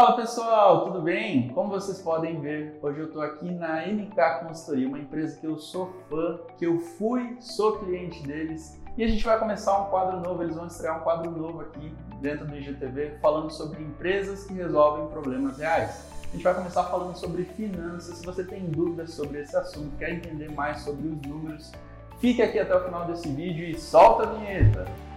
Fala pessoal, tudo bem? Como vocês podem ver, hoje eu estou aqui na NK Consultoria, uma empresa que eu sou fã, que eu fui, sou cliente deles e a gente vai começar um quadro novo, eles vão estrear um quadro novo aqui dentro do IGTV falando sobre empresas que resolvem problemas reais. A gente vai começar falando sobre finanças. Se você tem dúvidas sobre esse assunto, quer entender mais sobre os números, fique aqui até o final desse vídeo e solta a vinheta!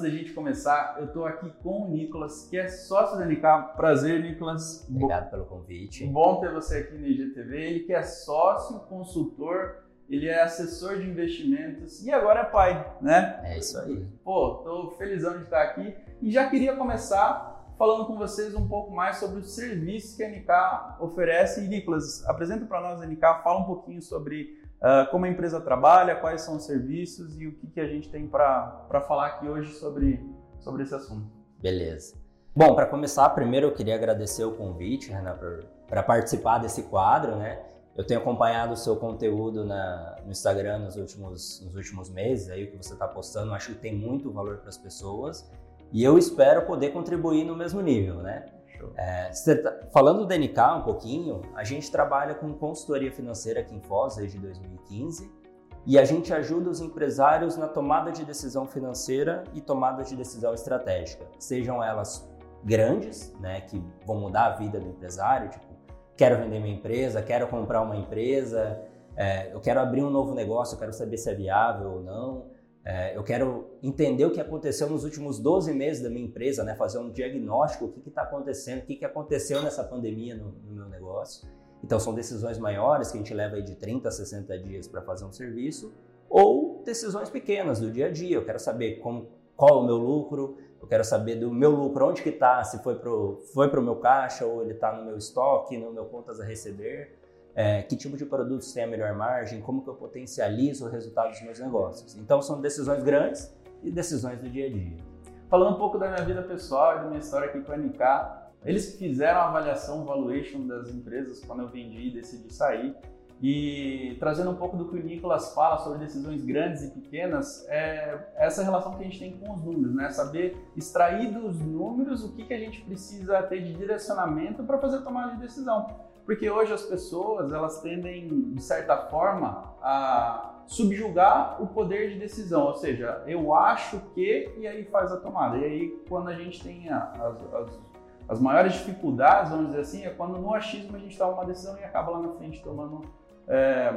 Antes da gente começar, eu estou aqui com o Nicolas, que é sócio da NK. Prazer, Nicolas. Obrigado Bo pelo convite. Bom ter você aqui no IGTV. Ele que é sócio, consultor, ele é assessor de investimentos e agora é pai, né? É isso aí. Pô, tô felizão de estar aqui e já queria começar falando com vocês um pouco mais sobre os serviços que a NK oferece. E, Nicolas, apresenta para nós a NK, fala um pouquinho sobre uh, como a empresa trabalha, quais são os serviços e o que, que a gente tem para falar aqui hoje sobre, sobre esse assunto. Beleza. Bom, para começar, primeiro eu queria agradecer o convite, Renan, para participar desse quadro, né? Eu tenho acompanhado o seu conteúdo na, no Instagram nos últimos, nos últimos meses, aí o que você está postando, acho que tem muito valor para as pessoas e eu espero poder contribuir no mesmo nível, né? É, tá, falando do NK um pouquinho, a gente trabalha com consultoria financeira aqui em Foz desde 2015 e a gente ajuda os empresários na tomada de decisão financeira e tomada de decisão estratégica, sejam elas grandes, né, que vão mudar a vida do empresário, tipo, quero vender minha empresa, quero comprar uma empresa, é, eu quero abrir um novo negócio, eu quero saber se é viável ou não, é, eu quero entender o que aconteceu nos últimos 12 meses da minha empresa, né? fazer um diagnóstico, o que está acontecendo, o que, que aconteceu nessa pandemia no, no, meu negócio. Então, são decisões maiores que a gente leva de 30 a 60 dias para fazer um serviço, ou decisões pequenas do dia a dia. Eu quero saber como, qual é o meu lucro, eu quero saber do meu lucro, onde que está, se foi para o foi pro meu caixa ou ele está no meu estoque, no meu contas a receber é, que tipo de produtos tem a melhor margem, como que eu potencializo o resultado dos meus negócios. Então são decisões grandes e decisões do dia a dia. Falando um pouco da minha vida pessoal e da minha história aqui com a NK, eles fizeram a avaliação, valuation das empresas quando eu vendi e decidi sair. E trazendo um pouco do que o Nicolas fala sobre decisões grandes e pequenas, é essa relação que a gente tem com os números, né? Saber extrair dos números o que, que a gente precisa ter de direcionamento para fazer a tomada de decisão. Porque hoje as pessoas, elas tendem, de certa forma, a subjugar o poder de decisão, ou seja, eu acho que, e aí faz a tomada. E aí, quando a gente tem as, as, as maiores dificuldades, vamos dizer assim, é quando no achismo a gente toma uma decisão e acaba lá na frente tomando é,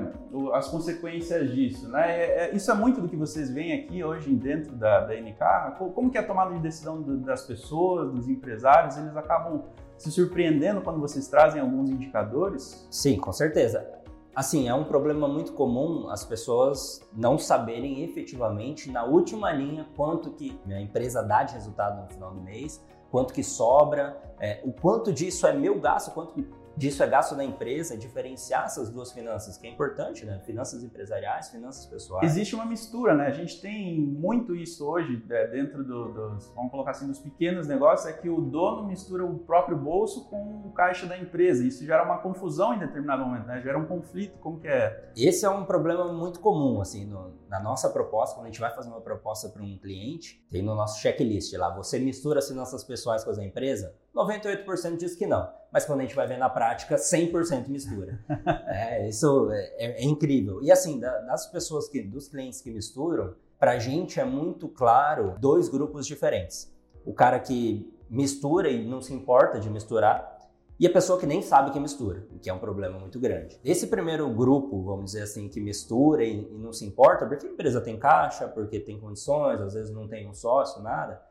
as consequências disso. Né? É, é, isso é muito do que vocês veem aqui hoje dentro da, da NK. Como que é a tomada de decisão das pessoas, dos empresários, eles acabam se surpreendendo quando vocês trazem alguns indicadores? Sim, com certeza. Assim, é um problema muito comum as pessoas não saberem efetivamente na última linha quanto que a empresa dá de resultado no final do mês, quanto que sobra, é, o quanto disso é meu gasto, quanto disso é gasto da empresa, diferenciar essas duas finanças, que é importante, né? Finanças empresariais, finanças pessoais. Existe uma mistura, né? A gente tem muito isso hoje é, dentro do, dos, vamos colocar assim, dos pequenos negócios, é que o dono mistura o próprio bolso com o caixa da empresa. Isso gera uma confusão em determinado momento, né? Gera um conflito, como que é? Esse é um problema muito comum, assim, no, na nossa proposta, quando a gente vai fazer uma proposta para um cliente, tem no nosso checklist lá, você mistura as finanças pessoais com as da empresa? 98% diz que não. Mas quando a gente vai ver na prática, 100% mistura. é, isso é, é, incrível. E assim, das pessoas que, dos clientes que misturam, para a gente é muito claro dois grupos diferentes. O cara que mistura e não se importa de misturar, e a pessoa que nem sabe que mistura, o que é um problema muito grande. Esse primeiro grupo, vamos dizer assim, que mistura e, e não se importa, porque a empresa tem caixa, porque tem condições, às vezes não tem um sócio, nada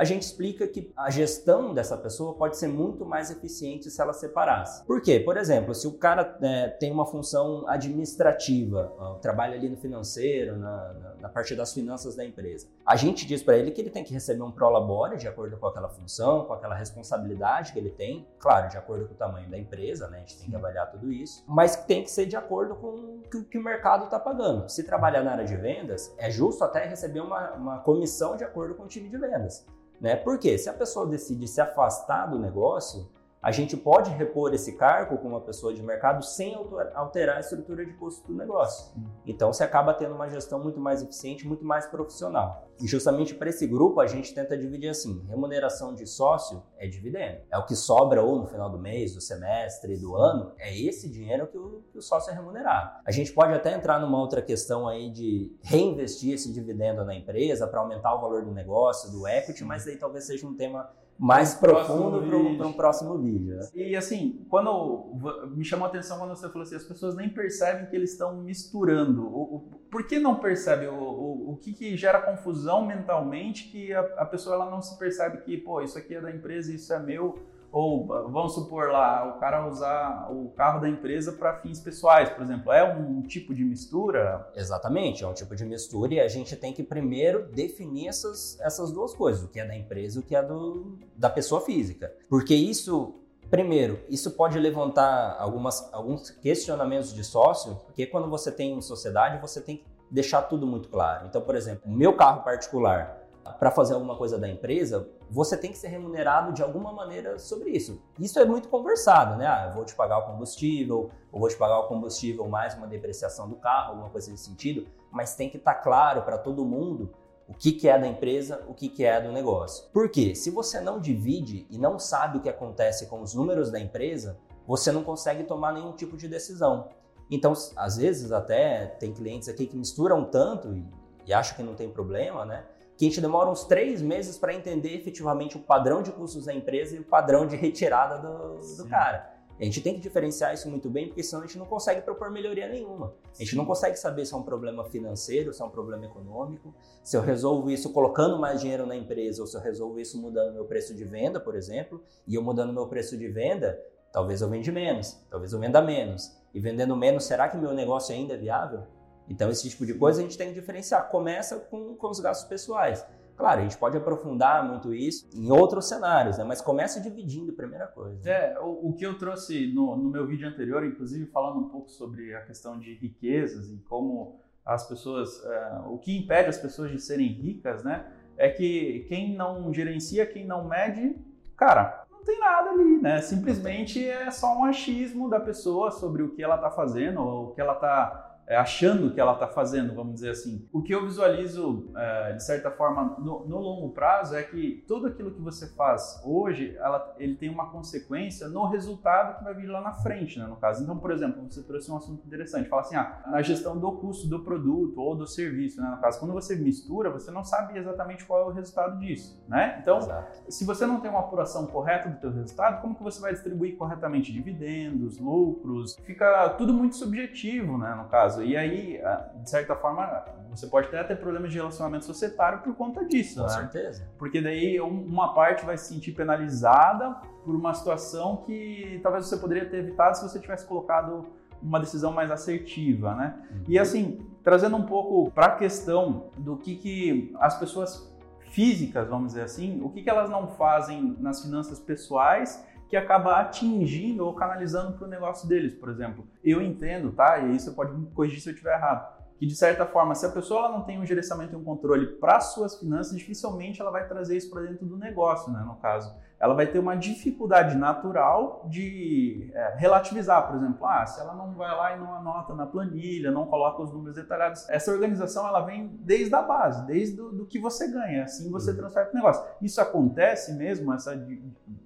a gente explica que a gestão dessa pessoa pode ser muito mais eficiente se ela separasse. Por quê? Por exemplo, se o cara é, tem uma função administrativa, ó, trabalha ali no financeiro, na, na, na, parte das finanças da empresa, a gente diz para ele que ele tem que receber um prolabore de acordo com aquela função, com aquela responsabilidade que ele tem, claro, de acordo com o tamanho da empresa, né? A gente tem que avaliar tudo isso, mas tem que ser de acordo com o que o mercado está pagando. Se trabalhar na área de vendas, é justo até receber uma, uma comissão de acordo com o time de vendas. Né? Porque se a pessoa decide se afastar do negócio, a gente pode repor esse cargo com uma pessoa de mercado sem alterar a estrutura de custo do negócio. Então você acaba tendo uma gestão muito mais eficiente, muito mais profissional. E justamente para esse grupo a gente tenta dividir assim: remuneração de sócio é dividendo. É o que sobra ou no final do mês, do semestre, do ano, é esse dinheiro que o, que o sócio é remunerado. A gente pode até entrar numa outra questão aí de reinvestir esse dividendo na empresa para aumentar o valor do negócio, do equity, mas aí talvez seja um tema mais profundo para um próximo vídeo. Né? E assim, quando me chamou a atenção quando você falou assim, as pessoas nem percebem que eles estão misturando. O, o, por que não percebe? O, o, o que, que, gera confusão mentalmente que a, a pessoa ela não se percebe que, pô, isso aqui é da empresa, isso é meu ou vamos supor lá, o cara usar o carro da empresa para fins pessoais, por exemplo, é um tipo de mistura? Exatamente, é um tipo de mistura e a gente tem que primeiro definir essas, essas duas coisas, o que é da empresa e o que é do, da pessoa física. Porque isso Primeiro, isso pode levantar algumas, alguns questionamentos de sócio, porque quando você tem sociedade, você tem que deixar tudo muito claro. Então, por exemplo, o meu carro particular, para fazer alguma coisa da empresa, você tem que ser remunerado de alguma maneira sobre isso. Isso é muito conversado, né? Ah, eu vou te pagar o combustível, ou vou te pagar o combustível mais uma depreciação do carro, alguma coisa nesse sentido, mas tem que estar tá claro para todo mundo o que, que é da empresa, o que, que é do negócio. Porque se você não divide e não sabe o que acontece com os números da empresa, você não consegue tomar nenhum tipo de decisão. Então, às vezes até tem clientes aqui que misturam tanto e, e acham que não tem problema, né? Que a gente demora uns três meses para entender efetivamente o padrão de custos da empresa e o padrão de retirada do, do cara. A gente tem que diferenciar isso muito bem, porque senão a gente não consegue propor melhoria nenhuma. A gente não consegue saber se é um problema financeiro, se é um problema econômico, se eu resolvo isso colocando mais dinheiro na empresa ou se eu resolvo isso mudando meu preço de venda, por exemplo, e eu mudando meu preço de venda, talvez eu venda menos, talvez eu venda menos. E vendendo menos, será que meu negócio ainda é viável? Então, esse tipo de coisa a gente tem que diferenciar. Começa com, com os gastos pessoais. Claro, a gente pode aprofundar muito isso em outros cenários, né? mas começa dividindo primeira coisa. É, o, o que eu trouxe no, no, meu vídeo anterior, inclusive falando um pouco sobre a questão de riquezas e como as pessoas, é, o que impede as pessoas de serem ricas, né? É que quem não gerencia, quem não mede, cara, não tem nada ali, né? Simplesmente é só um achismo da pessoa sobre o que ela está fazendo ou o que ela é, achando que ela está fazendo, vamos dizer assim. O que eu visualizo, é, de certa forma, no, no, longo prazo é que tudo aquilo que você faz hoje, ela, ele tem uma consequência no resultado que vai vir lá na frente, né, no caso. Então, por exemplo, você trouxe um assunto interessante, fala assim, ah, na gestão do custo do produto ou do serviço, né, no caso. Quando você mistura, você não sabe exatamente qual é o resultado disso, né? Então, Exato. se você não tem uma apuração correta do teu resultado, como que você vai distribuir corretamente dividendos, lucros? Fica tudo muito subjetivo, né, no caso. E aí, ah, de certa forma, você pode até ter problemas de relacionamento societário por conta disso. Com né? certeza. Porque daí uma parte vai se sentir penalizada por uma situação que talvez você poderia ter evitado se você tivesse colocado uma decisão mais assertiva, né? Uhum. E assim, trazendo um pouco para a questão do que, que as pessoas físicas, vamos dizer assim, o que, que elas não fazem nas finanças pessoais que acaba atingindo ou canalizando para o negócio deles, por exemplo. Eu entendo, tá? E aí você pode me corrigir se eu estiver errado. Que de certa forma, se a pessoa não tem um gerenciamento e um controle para suas finanças, dificilmente ela vai trazer isso para dentro do negócio, né? No caso, ela vai ter uma dificuldade natural de é, relativizar, por exemplo, ah, se ela não vai lá e não anota na planilha, não coloca os números detalhados. Essa organização ela vem desde a base, desde do, do que você ganha, assim você uhum. transfere para o negócio. Isso acontece mesmo, essa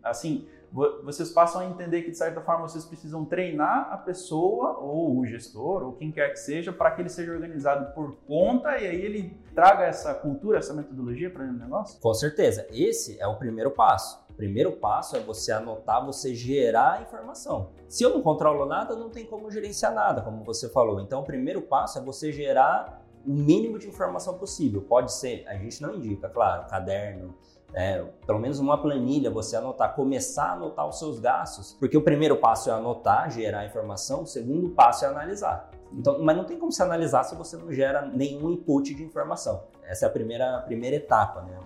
assim vocês passam a entender que, de certa forma, vocês precisam treinar a pessoa, ou o gestor, ou quem quer que seja, para que ele seja organizado por conta e aí ele traga essa cultura, essa metodologia para o negócio? Com certeza. Esse é o primeiro passo. O primeiro passo é você anotar, você gerar a informação. Se eu não controlo nada, não tem como gerenciar nada, como você falou. Então, o primeiro passo é você gerar o mínimo de informação possível. Pode ser, a gente não indica, claro, caderno, É, pelo menos uma planilha, você anotar, começar a anotar os seus gastos, porque o primeiro passo é anotar, gerar informação, o segundo passo é analisar. Então, mas não tem como se analisar se você não gera nenhum input de informação. Essa é a primeira, a primeira etapa, né?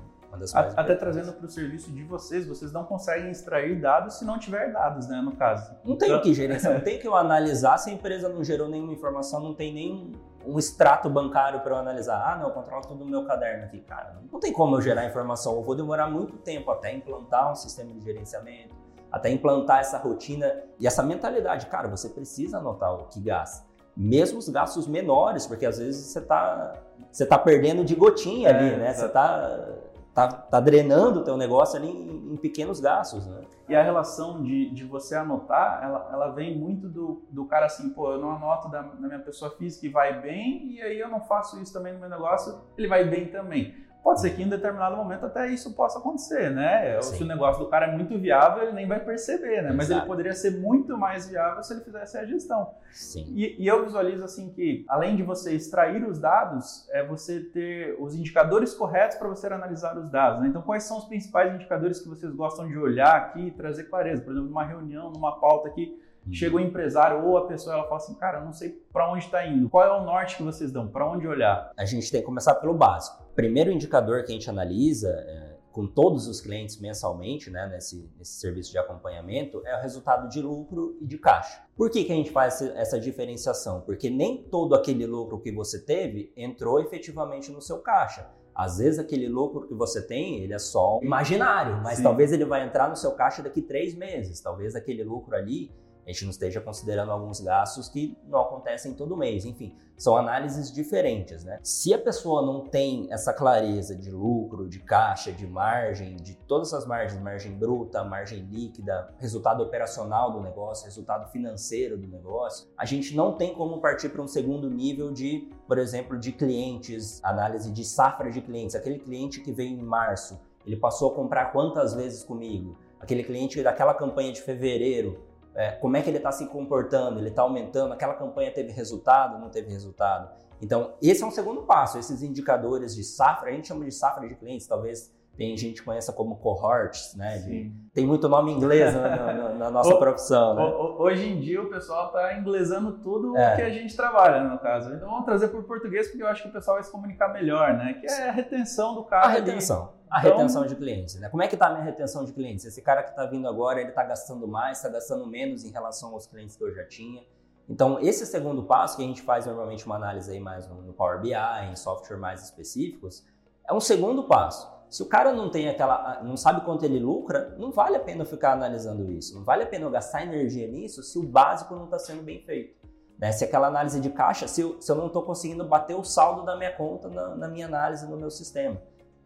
Até trazendo para o serviço de vocês, vocês não conseguem extrair dados se não tiver dados, né, no caso. Não tem então... o que gerenciar, não tem que eu analisar se a empresa não gerou nenhuma informação, não tem nem um extrato bancário para eu analisar. Ah, não, eu controlo tudo no meu caderno aqui, cara. Não tem como eu gerar informação, eu vou demorar muito tempo até implantar um sistema de gerenciamento, até implantar essa rotina e essa mentalidade. Cara, você precisa anotar o que gasta. Mesmo os gastos menores, porque às vezes você está você tá perdendo de gotinha é, ali, né? Você está tá, tá drenando o teu negócio ali em, em, pequenos gastos, né? E a relação de, de você anotar, ela, ela vem muito do, do cara assim, pô, eu não anoto da, da minha pessoa física e vai bem, e aí eu não faço isso também no meu negócio, ele vai bem também. Pode ser que em determinado momento até isso possa acontecer, né? Sim. Se o negócio do cara é muito viável, ele nem vai perceber, né? Mas ele poderia ser muito mais viável se ele fizesse a gestão. Sim. E, e, eu visualizo assim que, além de você extrair os dados, é você ter os indicadores corretos para você analisar os dados. Né? Então, quais são os principais indicadores que vocês gostam de olhar aqui e trazer clareza? Por exemplo, numa reunião, numa pauta aqui, Uhum. Chega o empresário ou a pessoa, ela fala assim, cara, eu não sei para onde está indo. Qual é o norte que vocês dão? Para onde olhar? A gente tem que começar pelo básico. Primeiro indicador que a gente analisa é, com todos os clientes mensalmente, né, nesse, nesse serviço de acompanhamento, é o resultado de lucro e de caixa. Por que, que a gente faz essa diferenciação? Porque nem todo aquele lucro que você teve entrou efetivamente no seu caixa. Às vezes aquele lucro que você tem, ele é só imaginário, mas Sim. talvez ele vai entrar no seu caixa daqui três meses. Talvez aquele lucro ali a gente não esteja considerando alguns gastos que não acontecem todo mês. Enfim, são análises diferentes, né? Se a pessoa não tem essa clareza de lucro, de caixa, de margem, de todas as margens, margem bruta, margem líquida, resultado operacional do negócio, resultado financeiro do negócio, a gente não tem como partir para um segundo nível de, por exemplo, de clientes, análise de safra de clientes. Aquele cliente que veio em março, ele passou a comprar quantas vezes comigo? Aquele cliente daquela campanha de fevereiro, é, como é que ele está se comportando, ele está aumentando, aquela campanha teve resultado, não teve resultado. Então, esse é um segundo passo, esses indicadores de safra, a gente chama de safra de clientes, talvez tem gente que conheça como cohorts, né? De, tem muito nome inglês na, na, na nossa o, profissão, né? Hoje em dia o pessoal está inglesando tudo é. que a gente trabalha, no caso. Então vamos trazer para o português porque eu acho que o pessoal vai se comunicar melhor, né? Que é a retenção do cara. A retenção. A então... retenção de clientes, né? Como é que está a minha retenção de clientes? Esse cara que está vindo agora, ele está gastando mais, está gastando menos em relação aos clientes que eu já tinha. Então, esse segundo passo, que a gente faz normalmente uma análise aí mais no Power BI, em software mais específicos, é um segundo passo. Se o cara não tem aquela, não sabe quanto ele lucra, não vale a pena ficar analisando isso. Não vale a pena eu gastar energia nisso se o básico não está sendo bem feito. Né? Se aquela análise de caixa, se eu, se eu não estou conseguindo bater o saldo da minha conta na, na minha análise no meu sistema.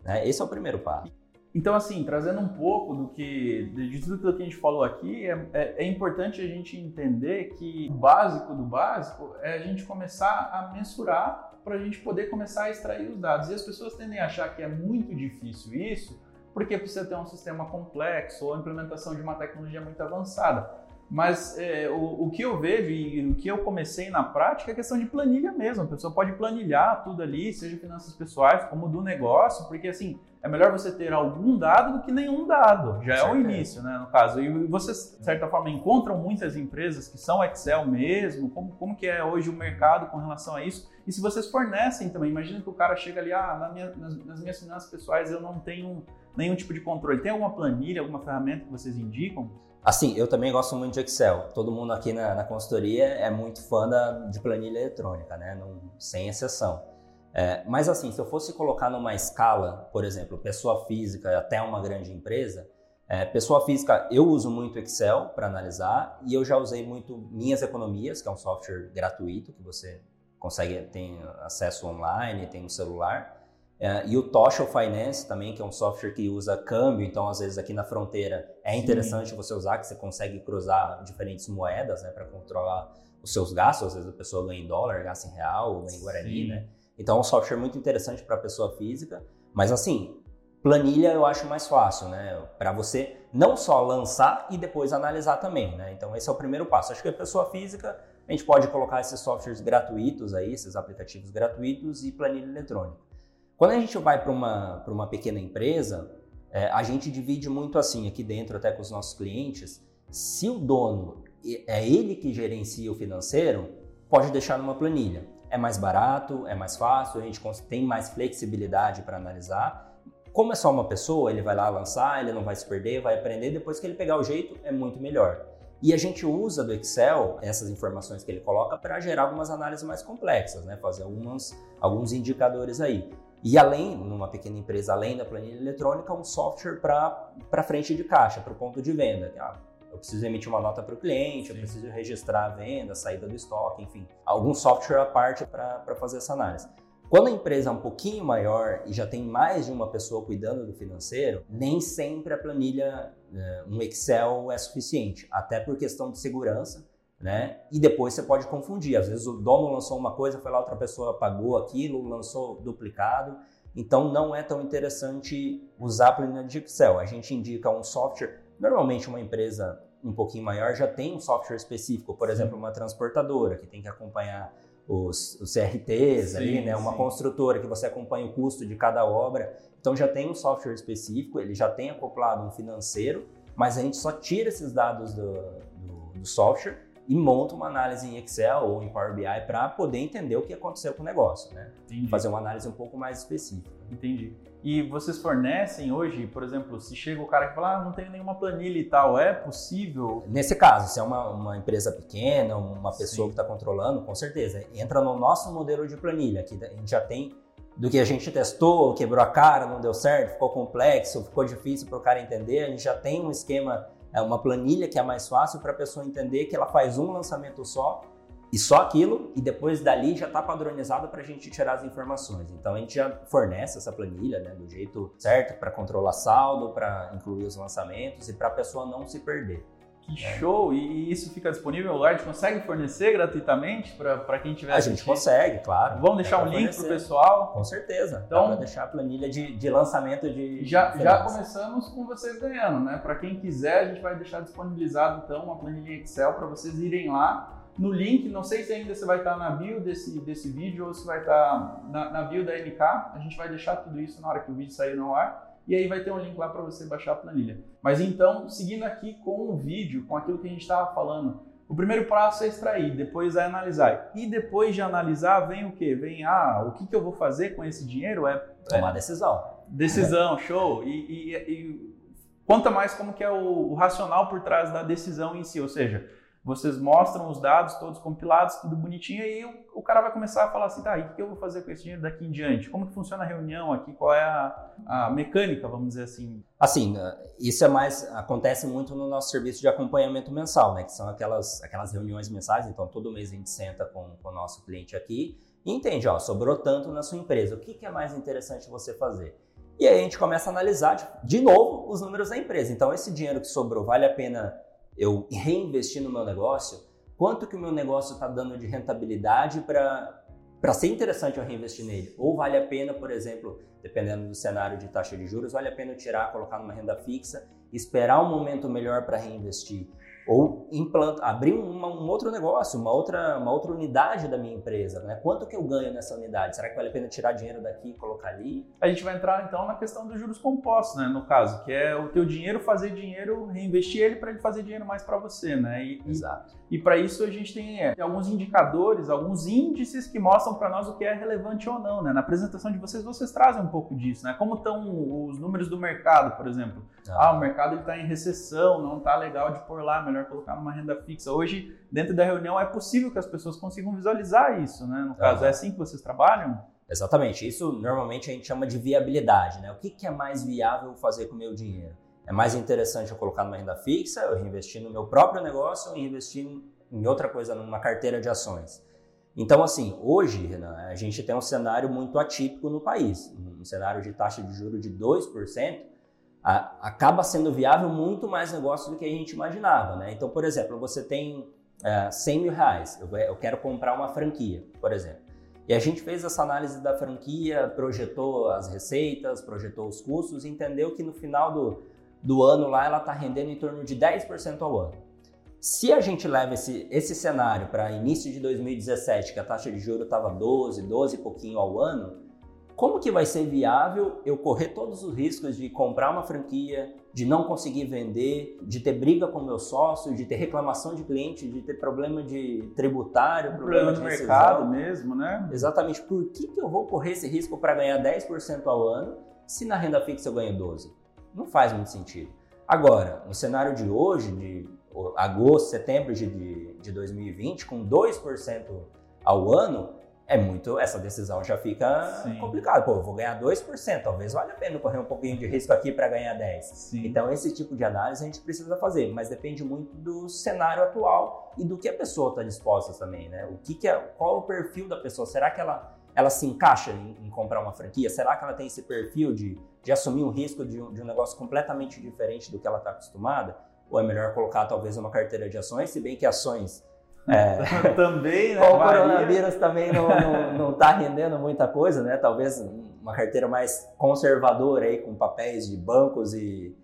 Né? Esse é o primeiro passo. Então, assim, trazendo um pouco do que de tudo que a gente falou aqui, é, é, é, importante a gente entender que o básico do básico é a gente começar a mensurar para a gente poder começar a extrair os dados. E as pessoas tendem a achar que é muito difícil isso, porque precisa ter um sistema complexo ou a implementação de uma tecnologia muito avançada. Mas é, o, o, que eu vejo e o que eu comecei na prática é questão de planilha mesmo. A pessoa pode planilhar tudo ali, seja finanças pessoais como do negócio, porque assim, é melhor você ter algum dado do que nenhum dado. Já é o início, né, no caso. E vocês, de certa forma, encontram muitas empresas que são Excel mesmo. Como, como que é hoje o mercado com relação a isso? E se vocês fornecem também, imagina que o cara chega ali, ah, na minha, nas, nas minhas finanças pessoais eu não tenho nenhum tipo de controle. Tem alguma planilha, alguma ferramenta que vocês indicam? Assim, eu também gosto muito de Excel. Todo mundo aqui na, na consultoria é muito fã da, de planilha eletrônica, né? Não, sem exceção. É, mas assim, se eu fosse colocar numa escala, por exemplo, pessoa física até uma grande empresa, é, pessoa física, eu uso muito Excel para analisar e eu já usei muito Minhas Economias, que é um software gratuito que você consegue ter acesso online, tem no celular. É, e o Toshel Finance também, que é um software que usa câmbio, então às vezes aqui na fronteira é interessante Sim. você usar, que você consegue cruzar diferentes moedas né, para controlar os seus gastos. Às vezes a pessoa ganha em dólar, gasta em real, ganha em guarani, Sim. né? Então é um software muito interessante para a pessoa física. Mas assim, planilha eu acho mais fácil, né? Para você não só lançar e depois analisar também, né? Então esse é o primeiro passo. Acho que a pessoa física, a gente pode colocar esses softwares gratuitos aí, esses aplicativos gratuitos e planilha eletrônica. Quando a gente vai para uma, uma pequena empresa, é, a gente divide muito assim aqui dentro, até com os nossos clientes. Se o dono é ele que gerencia o financeiro, pode deixar numa planilha. É mais barato, é mais fácil, a gente tem mais flexibilidade para analisar. Como é só uma pessoa, ele vai lá lançar, ele não vai se perder, vai aprender, depois que ele pegar o jeito, é muito melhor. E a gente usa do Excel essas informações que ele coloca para gerar algumas análises mais complexas, né? fazer algumas, alguns indicadores aí. E além, numa pequena empresa, além da planilha eletrônica, um software para frente de caixa, para o ponto de venda. Ah, eu preciso emitir uma nota para o cliente, Sim. eu preciso registrar a venda, a saída do estoque, enfim. Algum software à parte para fazer essa análise. Quando a empresa é um pouquinho maior e já tem mais de uma pessoa cuidando do financeiro, nem sempre a planilha, eh, um Excel é suficiente, até por questão de segurança, né? E depois você pode confundir. Às vezes o dono lançou uma coisa, foi lá outra pessoa pagou aquilo, lançou duplicado. Então não é tão interessante usar a planilha de Excel. A gente indica um software. Normalmente uma empresa um pouquinho maior já tem um software específico, por exemplo, uma transportadora que tem que acompanhar os, os CRTs sim, ali, né? Uma sim. construtora que você acompanha o custo de cada obra. Então já tem um software específico, ele já tem acoplado um financeiro, mas a gente só tira esses dados do, do, do software e monta uma análise em Excel ou em Power BI para poder entender o que aconteceu com o negócio, né? Entendi. Fazer uma análise um pouco mais específica. Entendi. E vocês fornecem hoje, por exemplo, se chega o cara que fala, ah, não tenho nenhuma planilha e tal, é possível? Nesse caso, se é uma, uma empresa pequena, uma pessoa Sim. que está controlando, com certeza, entra no nosso modelo de planilha, que a gente já tem do que a gente testou, quebrou a cara, não deu certo, ficou complexo, ficou difícil para o cara entender, a gente já tem um esquema, é, uma planilha que é mais fácil para a pessoa entender que ela faz um lançamento só e só aquilo, e depois dali já está padronizado para a gente tirar as informações. Então a gente já fornece essa planilha né, do jeito certo para controlar saldo, para incluir os lançamentos e para a pessoa não se perder. Que show! E isso fica disponível lá? A gente consegue fornecer gratuitamente para quem tiver A gente consegue, claro. Vamos deixar um link para o pessoal? Com certeza. Então, para deixar a planilha de, de lançamento de. Já, já começamos com vocês ganhando, né? Para quem quiser, a gente vai deixar disponibilizado então uma planilha Excel para vocês irem lá no link, não sei se ainda você vai estar na bio desse, desse vídeo ou se vai estar na, na bio da NK. A gente vai deixar tudo isso na hora que o vídeo sair no ar. E aí vai ter um link lá para você baixar a planilha. Mas então, seguindo aqui com o vídeo, com aquilo que a gente estava falando, o primeiro passo é extrair, depois é analisar. E depois de analisar, vem o quê? Vem, ah, o que, que eu vou fazer com esse dinheiro? É, Tomar é, decisão. Decisão, show. E, e, e, conta mais como que é o, o racional por trás da decisão em si, ou seja, vocês mostram os dados todos compilados, tudo bonitinho, e o, cara vai começar a falar assim, tá, e o que eu vou fazer com esse dinheiro daqui em diante? Como que funciona a reunião aqui? Qual é a, a mecânica, vamos dizer assim? Assim, né, isso é mais, acontece muito no nosso serviço de acompanhamento mensal, né, que são aquelas, aquelas reuniões mensais, então todo mês a gente senta com, com o nosso cliente aqui e entende, ó, sobrou tanto na sua empresa, o que, que é mais interessante você fazer? E aí a gente começa a analisar, de, de novo, os números da empresa. Então, esse dinheiro que sobrou, vale a pena eu reinvestir no meu negócio, quanto que o meu negócio está dando de rentabilidade para ser interessante eu reinvestir nele? Ou vale a pena, por exemplo, dependendo do cenário de taxa de juros, vale a pena tirar, colocar numa renda fixa, esperar um momento melhor para reinvestir? Ou implanta, abrir uma, um outro negócio, uma outra, uma outra unidade da minha empresa, né? Quanto que eu ganho nessa unidade? Será que vale a pena tirar dinheiro daqui e colocar ali? A gente vai entrar então na questão dos juros compostos, né? No caso, que é o teu dinheiro fazer dinheiro, reinvestir ele para ele fazer dinheiro mais para você, né? E, Exato. E, e para isso a gente tem, é, tem, alguns indicadores, alguns índices que mostram para nós o que é relevante ou não, né? Na apresentação de vocês, vocês trazem um pouco disso, né? Como estão os números do mercado, por exemplo? Ah, ah o mercado está em recessão, não está legal de pôr lá, melhor colocar numa renda fixa. Hoje, dentro da reunião, é possível que as pessoas consigam visualizar isso, né? No caso, ah. é assim que vocês trabalham? Exatamente. Isso normalmente a gente chama de viabilidade, né? O que, que é mais viável fazer com o meu dinheiro? É mais interessante eu colocar numa renda fixa, eu reinvestir no meu próprio negócio ou investir em outra coisa, numa carteira de ações? Então, assim, hoje, Renan, a gente tem um cenário muito atípico no país. Um cenário de taxa de juros de 2%, a, acaba sendo viável muito mais negócio do que a gente imaginava, né? Então, por exemplo, você tem é, 100 mil reais, eu, eu quero comprar uma franquia, por exemplo. E a gente fez essa análise da franquia, projetou as receitas, projetou os custos entendeu que no final do, do ano lá ela está rendendo em torno de 10% ao ano. Se a gente leva esse, esse cenário para início de 2017, que a taxa de juros estava 12, 12 e pouquinho ao ano, como que vai ser viável eu correr todos os riscos de comprar uma franquia, de não conseguir vender, de ter briga com meu sócio, de ter reclamação de cliente, de ter problema de tributário, problema, problema de mercado mesmo, né? Exatamente. Por que, que eu vou correr esse risco para ganhar 10% ao ano se na renda fixa eu ganho 12%? Não faz muito sentido. Agora, no cenário de hoje, de agosto, setembro de, de 2020, com 2% ao ano, é muito, essa decisão já fica Sim. complicada. Pô, eu vou ganhar 2%, talvez valha a pena correr um pouquinho de risco aqui para ganhar 10%. Sim. Então, esse tipo de análise a gente precisa fazer, mas depende muito do cenário atual e do que a pessoa está disposta também, né? O que, que é, qual é o perfil da pessoa? Será que ela, ela se encaixa em, em comprar uma franquia? Será que ela tem esse perfil de, de assumir um risco de um, de um negócio completamente diferente do que ela está acostumada? Ou é melhor colocar talvez uma carteira de ações, se bem que ações é. também, né? O coronavírus também não, não, não tá rendendo muita coisa, né? Talvez uma carteira mais conservadora aí, com papéis de bancos e,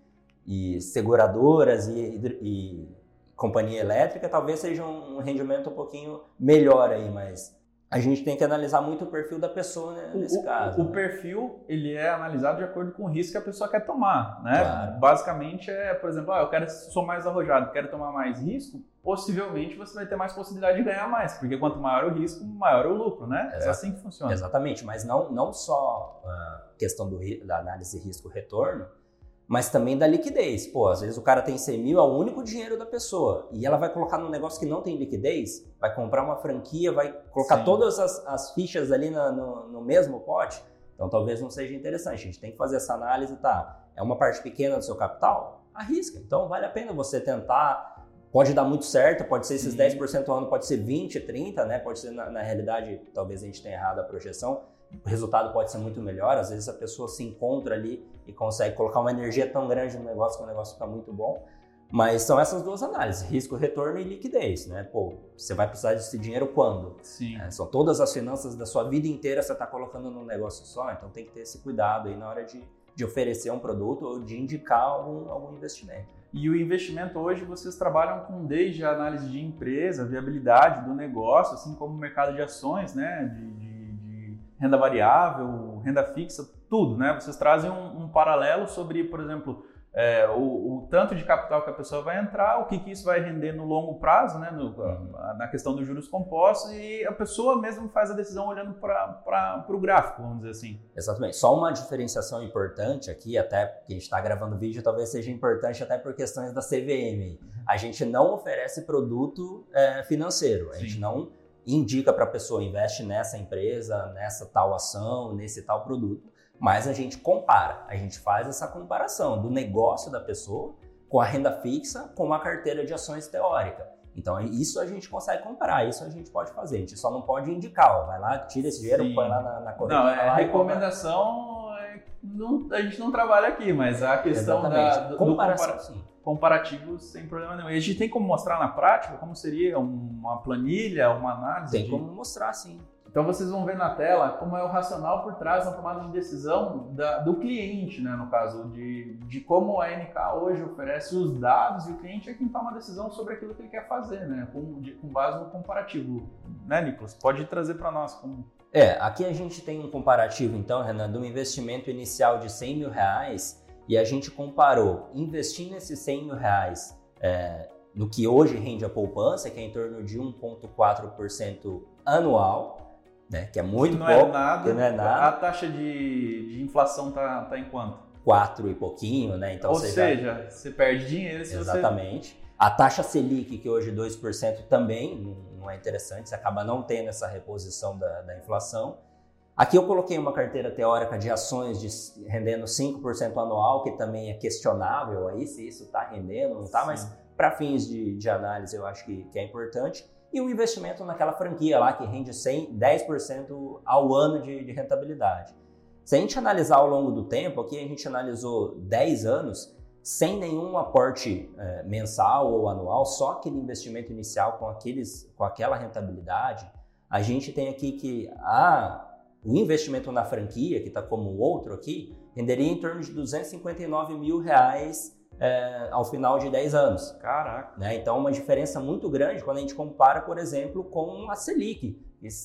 e seguradoras e, e, e companhia elétrica, talvez seja um rendimento um pouquinho melhor aí, mas a gente tem que analisar muito o perfil da pessoa né, nesse o, caso. O né? perfil ele é analisado de acordo com o risco que a pessoa quer tomar, né? Claro. Basicamente é, por exemplo, ah, eu quero sou mais arrojado, quero tomar mais risco, possivelmente você vai ter mais possibilidade de ganhar mais, porque quanto maior o risco, maior o lucro, né? Exato. É assim que funciona. Exatamente, mas não não só a questão do, da análise risco-retorno, mas também da liquidez. Pô, às vezes o cara tem 100 mil, é o único dinheiro da pessoa, e ela vai colocar num negócio que não tem liquidez, vai comprar uma franquia, vai colocar Sim. todas as, as, fichas ali na, no, no, mesmo pote, então talvez não seja interessante. A gente tem que fazer essa análise, tá? É uma parte pequena do seu capital? Arrisca. Então vale a pena você tentar. Pode dar muito certo, pode ser esses Sim. 10% ao ano, pode ser 20, 30, né? Pode ser, na, na realidade, talvez a gente tenha errado a projeção, o resultado pode ser muito melhor. Às vezes a pessoa se encontra ali e consegue colocar uma energia tão grande no negócio que o negócio fica muito bom. Mas são essas duas análises, risco, retorno e liquidez, né? Pô, você vai precisar desse dinheiro quando? Sim. É, são todas as finanças da sua vida inteira você está colocando num negócio só, então tem que ter esse cuidado aí na hora de, de oferecer um produto ou de indicar algum, algum investimento. E o investimento hoje vocês trabalham com desde a análise de empresa, viabilidade do negócio, assim como o mercado de ações, né? De, de renda variável, renda fixa, tudo, né? Vocês trazem um, um paralelo sobre, por exemplo, é, o, o, tanto de capital que a pessoa vai entrar, o que, que isso vai render no longo prazo, né, no, uhum. na questão dos juros compostos, e a pessoa mesmo faz a decisão olhando para o gráfico, vamos dizer assim. Exatamente. Só uma diferenciação importante aqui, até porque a gente está gravando vídeo, talvez seja importante até por questões da CVM. A gente não oferece produto é, financeiro, a Sim. gente não indica para a pessoa investe nessa empresa, nessa tal ação, nesse tal produto, mas a gente compara, a gente faz essa comparação do negócio da pessoa com a renda fixa com uma carteira de ações teórica. Então isso a gente consegue comparar, isso a gente pode fazer. A gente só não pode indicar, ó, vai lá, tira esse dinheiro, Sim. põe lá na, na. Não, é recomendação, é, não, a gente não trabalha aqui, mas a questão da, do, comparação, do sim comparativos sem problema nenhum. E a gente tem como mostrar na prática como seria uma planilha, uma análise? Tem de... como mostrar, sim. Então vocês vão ver na tela como é o racional por trás da tomada de decisão da, do cliente, né, no caso, de, de como a NK hoje oferece os dados e o cliente é quem toma a decisão sobre aquilo que ele quer fazer, né, com, de, com base no comparativo. Né, Nicolas? Pode trazer para nós como... É, aqui a gente tem um comparativo, então, Renan, de um investimento inicial de 100 mil reais e a gente comparou investir nesses 100 mil reais é, no que hoje rende a poupança, que é em torno de 1,4% anual, né, que é muito que não é pouco, é nada, não é nada. A taxa de, de inflação tá, tá em quanto? 4 e pouquinho, né? Então, Ou você seja, vai... você perde dinheiro se Exatamente. Você... A taxa Selic, que hoje é 2%, também não é interessante, você acaba não tendo essa reposição da, da inflação. Aqui eu coloquei uma carteira teórica de ações de, rendendo 5% anual, que também é questionável aí se isso está rendendo, não está, mas para fins de, de, análise eu acho que, que, é importante. E o investimento naquela franquia lá que rende 100, 10% ao ano de, de rentabilidade. Se a gente analisar ao longo do tempo, aqui a gente analisou 10 anos sem nenhum aporte é, mensal ou anual, só aquele investimento inicial com, aqueles, com aquela rentabilidade, a gente tem aqui que a o investimento na franquia, que está como o outro aqui, renderia em torno de 259 mil reais é, ao final de 10 anos. Caraca! Né? Então, uma diferença muito grande quando a gente compara, por exemplo, com a Selic,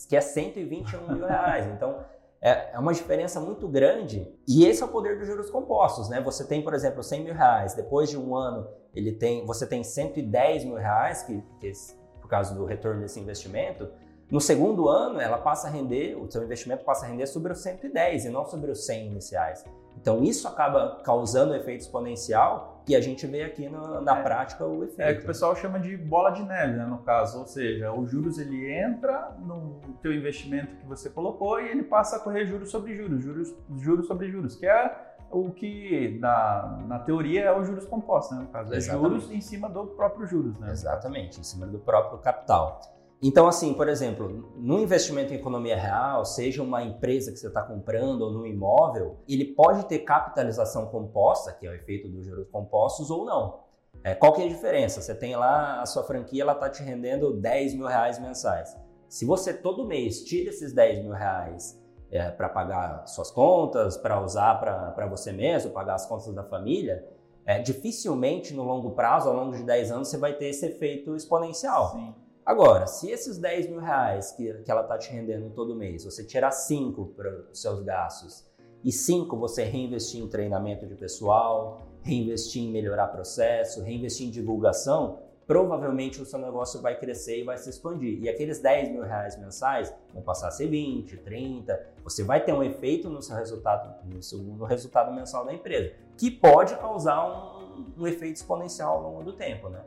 que é 121 mil reais. Então, é, é uma diferença muito grande. E esse é o poder dos juros compostos, né? Você tem, por exemplo, 100 mil reais, depois de um ano ele tem, você tem 110 mil reais, que, que por causa do retorno desse investimento, no segundo ano, ela passa a render, o seu investimento passa a render sobre os 110 e não sobre os 100 iniciais. Então isso acaba causando um efeito exponencial que a gente vê aqui no, na é, prática o efeito. É que o pessoal chama de bola de neve, né, no caso, ou seja, os juros ele entra no teu investimento que você colocou e ele passa a correr juros sobre juros, juros, juros sobre juros, que é o que na, na teoria é os juros compostos, né, no caso, é juros em cima do próprio juros, né? Exatamente, em cima do próprio capital. Então, assim, por exemplo, no investimento em economia real, seja uma empresa que você está comprando ou no imóvel, ele pode ter capitalização composta, que é o efeito dos juros compostos, ou não. É, qual que é a diferença? Você tem lá a sua franquia, ela está te rendendo 10 mil reais mensais. Se você todo mês tira esses 10 mil reais é, para pagar suas contas, para usar para você mesmo, pagar as contas da família, é, dificilmente no longo prazo, ao longo de 10 anos, você vai ter esse efeito exponencial. Sim. Agora, se esses 10 mil reais que, que ela está te rendendo todo mês, você tirar 5 para os seus gastos e 5 você reinvestir em treinamento de pessoal, reinvestir em melhorar processo, reinvestir em divulgação, provavelmente o seu negócio vai crescer e vai se expandir. E aqueles 10 mil reais mensais vão passar a ser 20, 30. Você vai ter um efeito no seu resultado, no, seu, no resultado mensal da empresa, que pode causar um, um efeito exponencial ao longo do tempo, né?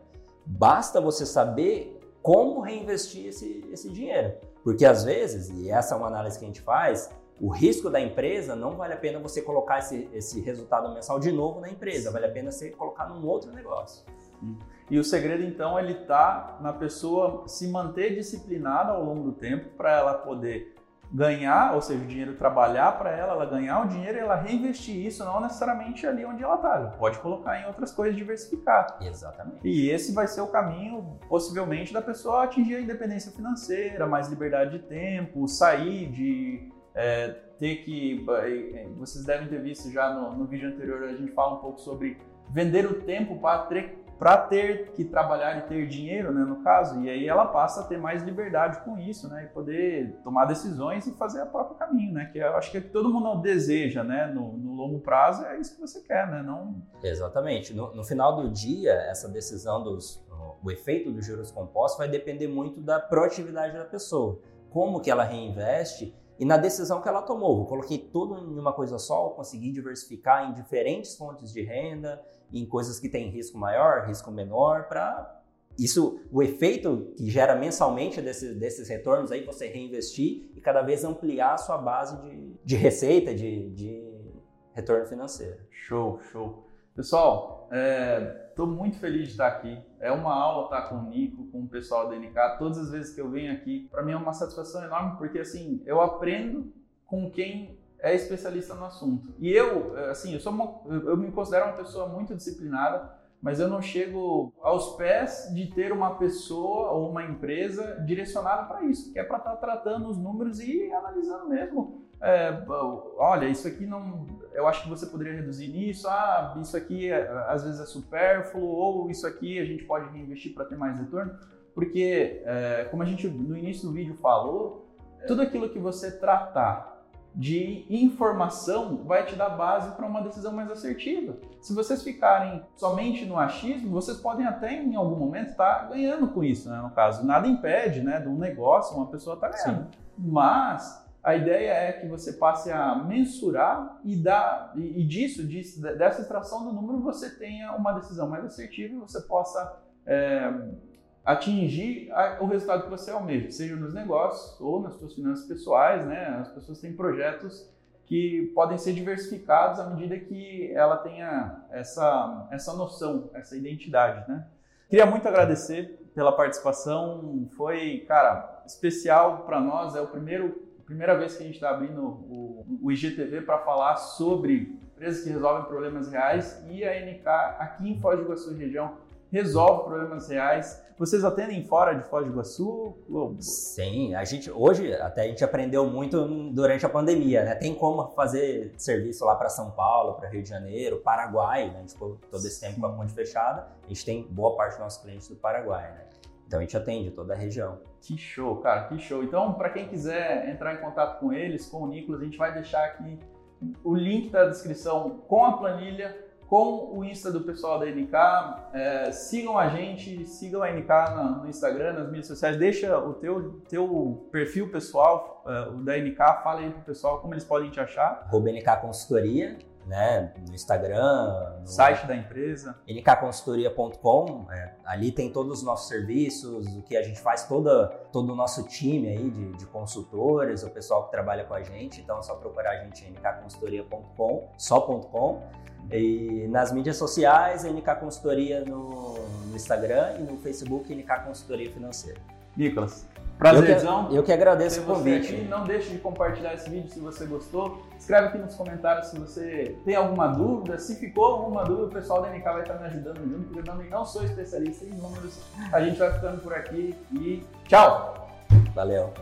Basta você saber como reinvestir esse, esse dinheiro. Porque às vezes, e essa é uma análise que a gente faz, o risco da empresa não vale a pena você colocar esse, esse resultado mensal de novo na empresa, vale a pena você colocar num outro negócio. E o segredo então ele está na pessoa se manter disciplinada ao longo do tempo para ela poder ganhar, ou seja, o dinheiro trabalhar para ela, ela ganhar o dinheiro e ela reinvestir isso, não necessariamente ali onde ela está. Ela pode colocar em outras coisas, diversificar. Exatamente. E esse vai ser o caminho, possivelmente, da pessoa atingir a independência financeira, mais liberdade de tempo, sair de é, ter que. É, vocês devem ter visto já no, no vídeo anterior, a gente fala um pouco sobre vender o tempo para ter para ter que trabalhar e ter dinheiro, né, no caso, e aí ela passa a ter mais liberdade com isso, né, e poder tomar decisões e fazer o próprio caminho, né, que eu acho que todo mundo deseja, né, no, no longo prazo é isso que você quer, né, não... Exatamente. No, no final do dia, essa decisão dos, o efeito dos juros compostos vai depender muito da proatividade da pessoa, como que ela reinveste e na decisão que ela tomou. Eu coloquei tudo em uma coisa só, consegui diversificar em diferentes fontes de renda, em coisas que têm risco maior, risco menor, para isso, o efeito que gera mensalmente desse, desses retornos aí, você reinvestir e cada vez ampliar a sua base de, de receita, de, de retorno financeiro. Show, show. Pessoal, estou é, muito feliz de estar aqui. É uma aula estar com o Nico, com o pessoal da NK. Todas as vezes que eu venho aqui, para mim é uma satisfação enorme, porque assim, eu aprendo com quem é especialista no assunto. E eu, assim, eu sou uma, eu me considero uma pessoa muito disciplinada, mas eu não chego aos pés de ter uma pessoa ou uma empresa direcionada para isso, que é para estar tá tratando os números e analisando mesmo. É, olha, isso aqui não, eu acho que você poderia reduzir nisso. Ah, isso aqui é, às vezes é supérfluo ou isso aqui a gente pode reinvestir para ter mais retorno, porque é, como a gente no início do vídeo falou, tudo aquilo que você tratar de informação vai te dar base para uma decisão mais assertiva. Se vocês ficarem somente no achismo, vocês podem até em algum momento estar tá ganhando com isso, né? No caso, nada impede, né, de um negócio uma pessoa estar tá ganhando. Sim. Mas a ideia é que você passe a mensurar e dar e, disso, disso, dessa extração do número, você tenha uma decisão mais assertiva e você possa é, atingir o resultado que você almeja, seja nos negócios ou nas suas finanças pessoais, né? As pessoas têm projetos que podem ser diversificados à medida que ela tenha essa, essa noção, essa identidade, né? Queria muito agradecer pela participação, foi, cara, especial para nós, é o primeiro primeira vez que a gente está abrindo o, o IGTV para falar sobre empresas que resolvem problemas reais e a NK aqui em Foz do Iguaçu região resolve problemas reais. Vocês atendem fora de Foz do Iguaçu? Sim, a gente hoje até a gente aprendeu muito durante a pandemia, né? Tem como fazer serviço lá para São Paulo, para Rio de Janeiro, Paraguai, né? A gente ficou todo esse tempo com a ponte fechada. A gente tem boa parte dos nossos clientes do Paraguai, né? Então a gente atende toda a região. Que show, cara, que show. Então, para quem quiser entrar em contato com eles, com o Nicolas, a gente vai deixar aqui o link da descrição com a planilha, com o Insta do pessoal da NK. É, sigam a gente, sigam a NK no, Instagram, nas mídias sociais. Deixa o teu, teu perfil pessoal, uh, o da NK, fala aí pro pessoal como eles podem te achar. NK Consultoria né, no Instagram, no site da empresa, nkconsultoria.com. É, ali tem todos os nossos serviços, o que a gente faz, toda, todo o nosso time aí de, de, consultores, o pessoal que trabalha com a gente. Então é só procurar a gente em nkconsultoria.com, só.com. E nas mídias sociais, NK Consultoria no, no Instagram e no Facebook, NK Consultoria Financeira. Nicolas, Prazerzão. Eu que, eu que agradeço o convite. Aqui. Não deixe de compartilhar esse vídeo se você gostou. Escreve aqui nos comentários se você tem alguma dúvida. Se ficou alguma dúvida, o pessoal da NK vai estar me ajudando junto, porque eu também não sou especialista em números. A gente vai ficando por aqui e tchau! Valeu!